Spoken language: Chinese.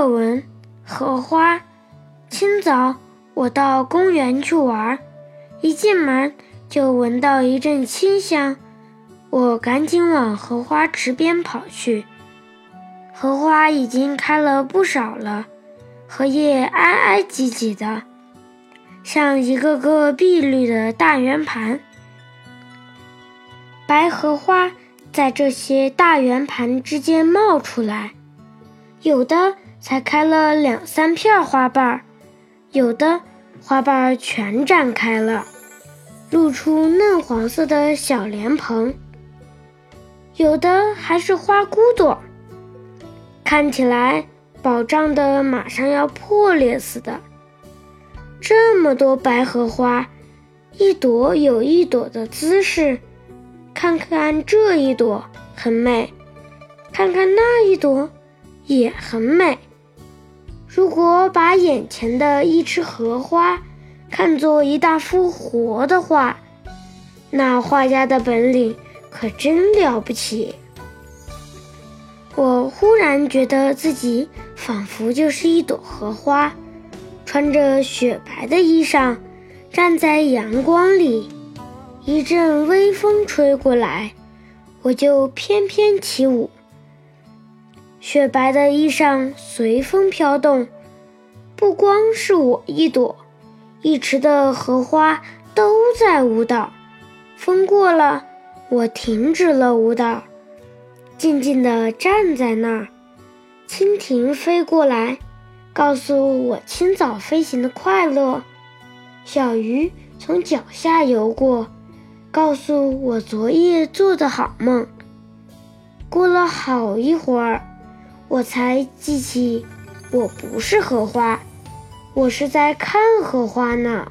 课文：荷花。清早，我到公园去玩，一进门就闻到一阵清香，我赶紧往荷花池边跑去。荷花已经开了不少了，荷叶挨挨挤挤的，像一个个碧绿的大圆盘。白荷花在这些大圆盘之间冒出来，有的才开了两三片花瓣儿。有的花瓣儿全展开了，露出嫩黄色的小莲蓬；有的还是花骨朵，看起来饱胀的马上要破裂似的。这么多白荷花，一朵有一朵的姿势，看看这一朵很美，看看那一朵也很美。如果把眼前的一池荷花看作一大幅活的画，那画家的本领可真了不起。我忽然觉得自己仿佛就是一朵荷花，穿着雪白的衣裳，站在阳光里，一阵微风吹过来，我就翩翩起舞。雪白的衣裳随风飘动，不光是我一朵，一池的荷花都在舞蹈。风过了，我停止了舞蹈，静静地站在那儿。蜻蜓飞过来，告诉我清早飞行的快乐；小鱼从脚下游过，告诉我昨夜做的好梦。过了好一会儿。我才记起，我不是荷花，我是在看荷花呢。